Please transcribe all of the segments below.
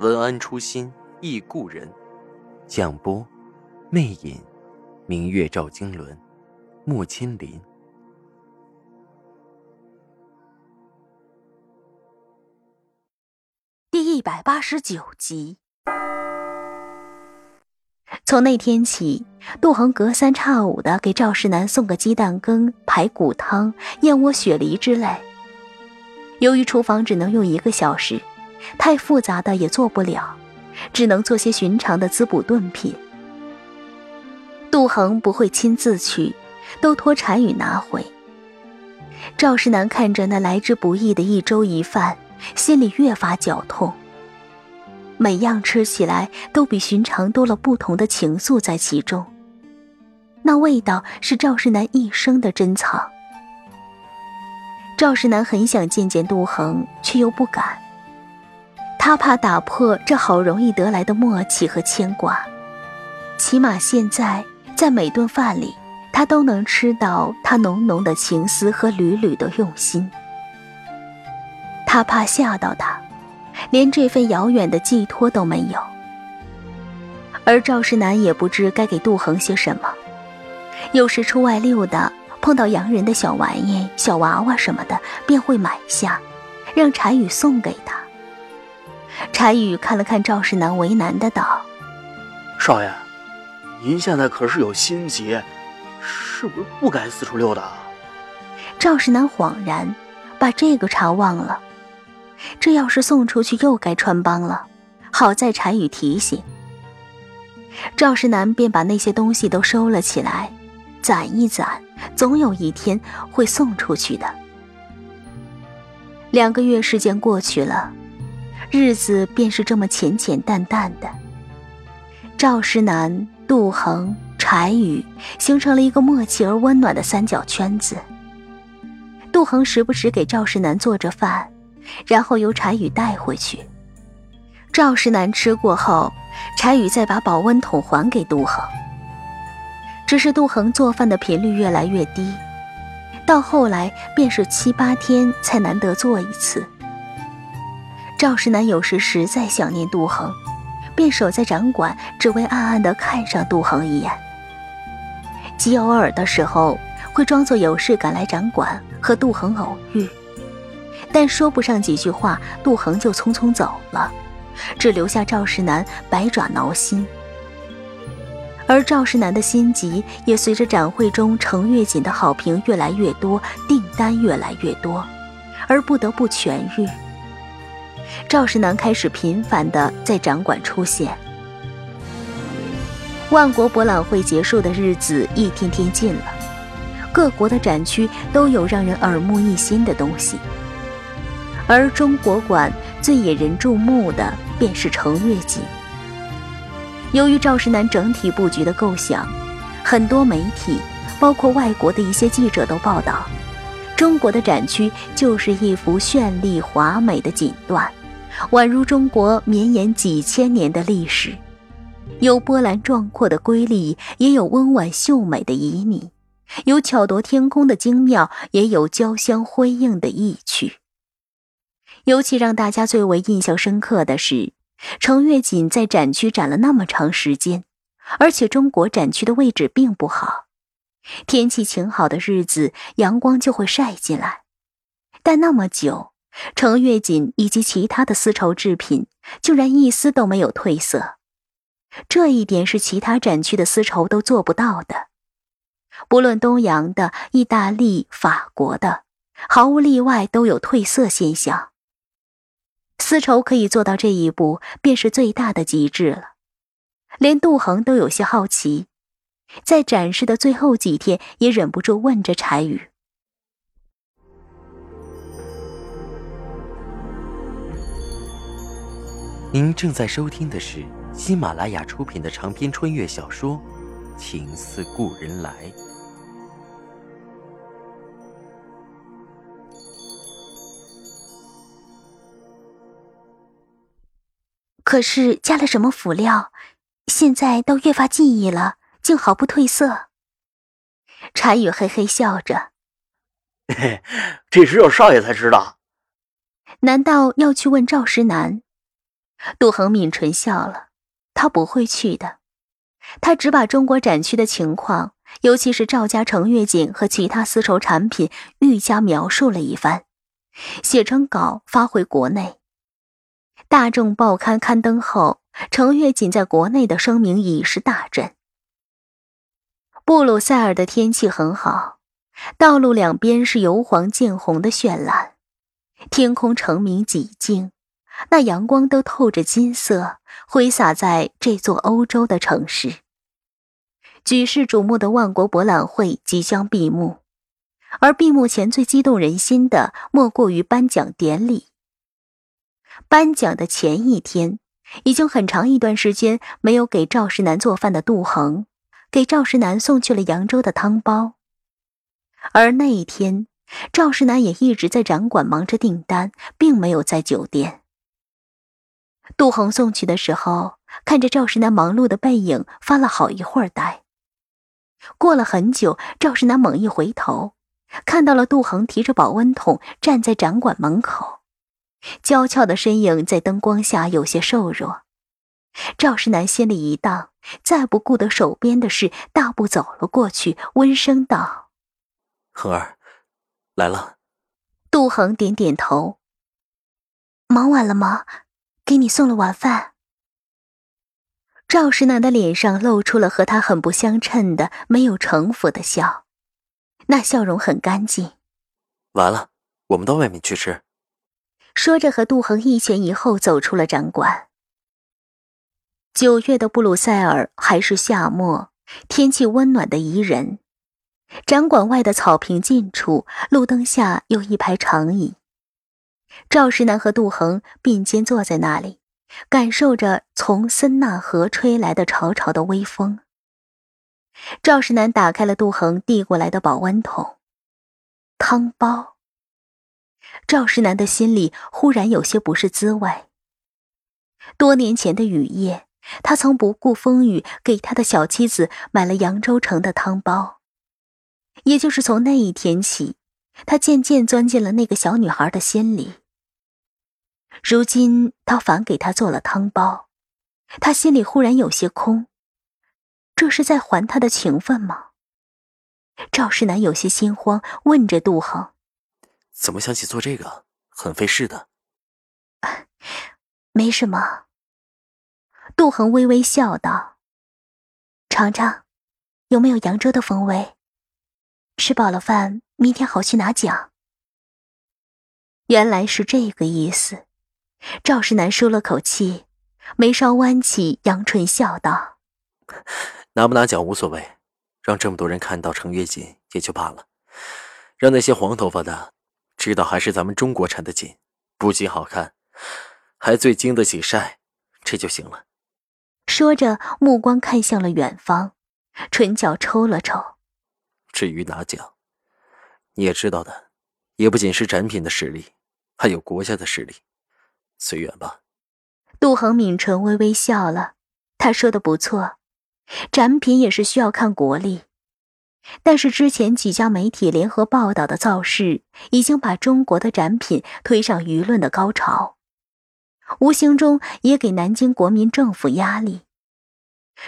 文安初心忆故人，蒋波，魅影，明月照经纶，木千林。第一百八十九集。从那天起，杜恒隔三差五的给赵世南送个鸡蛋羹、排骨汤、燕窝雪梨之类。由于厨房只能用一个小时。太复杂的也做不了，只能做些寻常的滋补炖品。杜恒不会亲自去，都托柴宇拿回。赵世南看着那来之不易的一粥一饭，心里越发绞痛。每样吃起来都比寻常多了不同的情愫在其中，那味道是赵世南一生的珍藏。赵世南很想见见杜恒，却又不敢。他怕打破这好容易得来的默契和牵挂，起码现在在每顿饭里，他都能吃到他浓浓的情思和缕缕的用心。他怕吓到他，连这份遥远的寄托都没有。而赵世南也不知该给杜恒些什么，有时出外溜达，碰到洋人的小玩意、小娃娃什么的，便会买下，让柴宇送给他。柴宇看了看赵世南，为难的道：“少爷，您现在可是有心结，是不是不该四处溜达？”赵世南恍然，把这个茬忘了。这要是送出去，又该穿帮了。好在柴宇提醒，赵世南便把那些东西都收了起来，攒一攒，总有一天会送出去的。两个月时间过去了。日子便是这么浅浅淡淡的。赵石南、杜恒、柴宇形成了一个默契而温暖的三角圈子。杜恒时不时给赵石南做着饭，然后由柴宇带回去。赵石南吃过后，柴宇再把保温桶还给杜恒。只是杜恒做饭的频率越来越低，到后来便是七八天才难得做一次。赵世南有时实在想念杜恒，便守在展馆，只为暗暗地看上杜恒一眼。极偶尔的时候，会装作有事赶来展馆和杜恒偶遇，但说不上几句话，杜恒就匆匆走了，只留下赵世南百爪挠心。而赵世南的心急也随着展会中程月锦的好评越来越多，订单越来越多，而不得不痊愈。赵世南开始频繁地在展馆出现。万国博览会结束的日子一天天近了，各国的展区都有让人耳目一新的东西，而中国馆最引人注目的便是程月锦。由于赵世南整体布局的构想，很多媒体，包括外国的一些记者都报道，中国的展区就是一幅绚丽华美的锦缎。宛如中国绵延几千年的历史，有波澜壮阔的瑰丽，也有温婉秀美的旖旎；有巧夺天工的精妙，也有交相辉映的意趣。尤其让大家最为印象深刻的是，程月锦在展区展了那么长时间，而且中国展区的位置并不好，天气晴好的日子，阳光就会晒进来，但那么久。程月锦以及其他的丝绸制品，竟然一丝都没有褪色，这一点是其他展区的丝绸都做不到的。不论东洋的、意大利、法国的，毫无例外都有褪色现象。丝绸可以做到这一步，便是最大的极致了。连杜恒都有些好奇，在展示的最后几天，也忍不住问着柴宇。您正在收听的是喜马拉雅出品的长篇穿越小说《情似故人来》。可是加了什么辅料，现在都越发记忆了，竟毫不褪色。柴宇嘿嘿笑着：“嘿嘿，这只有少爷才知道。难道要去问赵石南？”杜恒抿唇笑了，他不会去的。他只把中国展区的情况，尤其是赵家程月锦和其他丝绸产品，愈加描述了一番，写成稿发回国内。大众报刊刊登后，程月锦在国内的声名已是大振。布鲁塞尔的天气很好，道路两边是由黄见红的绚烂，天空澄明几净。那阳光都透着金色，挥洒在这座欧洲的城市。举世瞩目的万国博览会即将闭幕，而闭幕前最激动人心的，莫过于颁奖典礼。颁奖的前一天，已经很长一段时间没有给赵世南做饭的杜恒，给赵世南送去了扬州的汤包。而那一天，赵世南也一直在展馆忙着订单，并没有在酒店。杜恒送去的时候，看着赵世南忙碌的背影，发了好一会儿呆。过了很久，赵世南猛一回头，看到了杜恒提着保温桶站在展馆门口，娇俏的身影在灯光下有些瘦弱。赵世南心里一荡，再不顾得手边的事，大步走了过去，温声道：“恒儿，来了。”杜恒点点头。忙完了吗？给你送了晚饭。赵石南的脸上露出了和他很不相称的、没有城府的笑，那笑容很干净。完了，我们到外面去吃。说着，和杜恒一前一后走出了展馆。九月的布鲁塞尔还是夏末，天气温暖的宜人。展馆外的草坪近处，路灯下有一排长椅。赵石南和杜恒并肩坐在那里，感受着从森纳河吹来的潮潮的微风。赵石南打开了杜恒递过来的保温桶，汤包。赵石南的心里忽然有些不是滋味。多年前的雨夜，他曾不顾风雨给他的小妻子买了扬州城的汤包，也就是从那一天起，他渐渐钻进了那个小女孩的心里。如今他反给他做了汤包，他心里忽然有些空。这是在还他的情分吗？赵世南有些心慌，问着杜恒：“怎么想起做这个？很费事的。”“没什么。”杜恒微微笑道：“尝尝，有没有扬州的风味？吃饱了饭，明天好去拿奖。”原来是这个意思。赵世南舒了口气，眉梢弯起，扬唇笑道：“拿不拿奖无所谓，让这么多人看到程月锦也就罢了，让那些黄头发的知道还是咱们中国产的锦，不仅好看，还最经得起晒，这就行了。”说着，目光看向了远方，唇角抽了抽。至于拿奖，你也知道的，也不仅是展品的实力，还有国家的实力。随缘吧。杜恒抿唇，微微笑了。他说的不错，展品也是需要看国力。但是之前几家媒体联合报道的造势，已经把中国的展品推上舆论的高潮，无形中也给南京国民政府压力。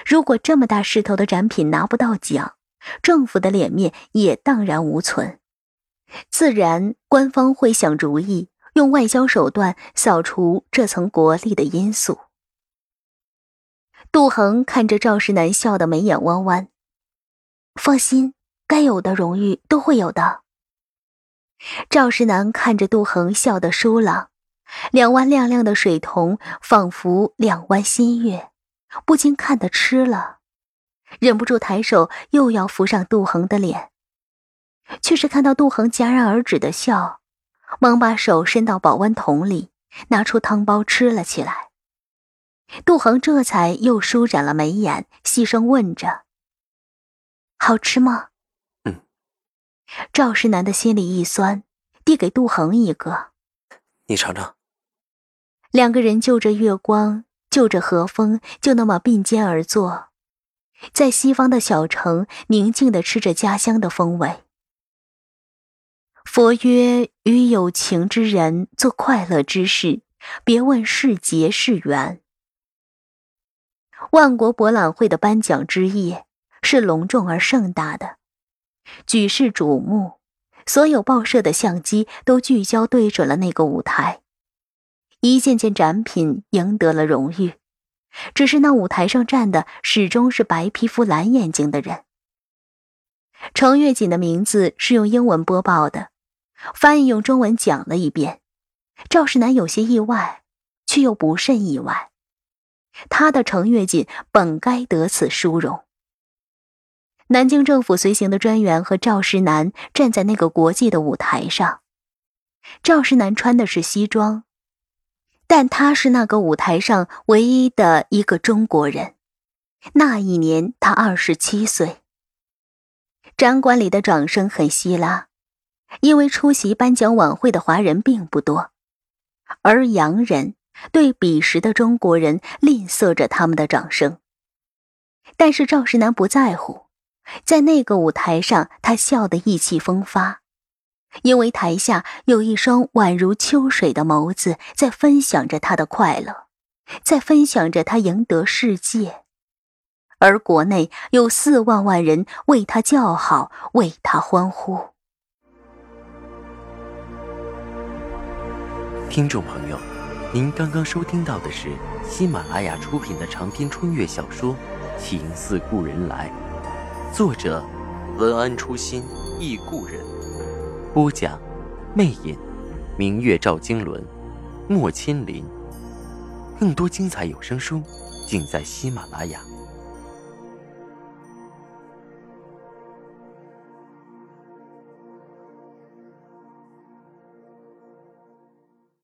如果这么大势头的展品拿不到奖，政府的脸面也荡然无存，自然官方会想主意。用外交手段扫除这层国力的因素。杜恒看着赵世南笑得眉眼弯弯，放心，该有的荣誉都会有的。赵世南看着杜恒笑得舒朗，两弯亮亮的水瞳仿佛两弯新月，不禁看得痴了，忍不住抬手又要扶上杜恒的脸，却是看到杜恒戛然而止的笑。忙把手伸到保温桶里，拿出汤包吃了起来。杜恒这才又舒展了眉眼，细声问着：“好吃吗？”嗯。赵世南的心里一酸，递给杜恒一个：“你尝尝。”两个人就着月光，就着和风，就那么并肩而坐，在西方的小城，宁静的吃着家乡的风味。佛曰：“与有情之人做快乐之事，别问是劫是缘。”万国博览会的颁奖之夜是隆重而盛大的，举世瞩目，所有报社的相机都聚焦对准了那个舞台，一件件展品赢得了荣誉，只是那舞台上站的始终是白皮肤、蓝眼睛的人。程月锦的名字是用英文播报的。翻译用中文讲了一遍，赵世南有些意外，却又不甚意外。他的程跃锦本该得此殊荣。南京政府随行的专员和赵世南站在那个国际的舞台上，赵世南穿的是西装，但他是那个舞台上唯一的一个中国人。那一年他二十七岁。展馆里的掌声很稀拉。因为出席颁奖晚会的华人并不多，而洋人对彼时的中国人吝啬着他们的掌声。但是赵世南不在乎，在那个舞台上，他笑得意气风发，因为台下有一双宛如秋水的眸子在分享着他的快乐，在分享着他赢得世界，而国内有四万万人为他叫好，为他欢呼。听众朋友，您刚刚收听到的是喜马拉雅出品的长篇穿越小说《情似故人来》，作者文安初心忆故人，播讲魅影，明月照经纶，莫千林。更多精彩有声书，尽在喜马拉雅。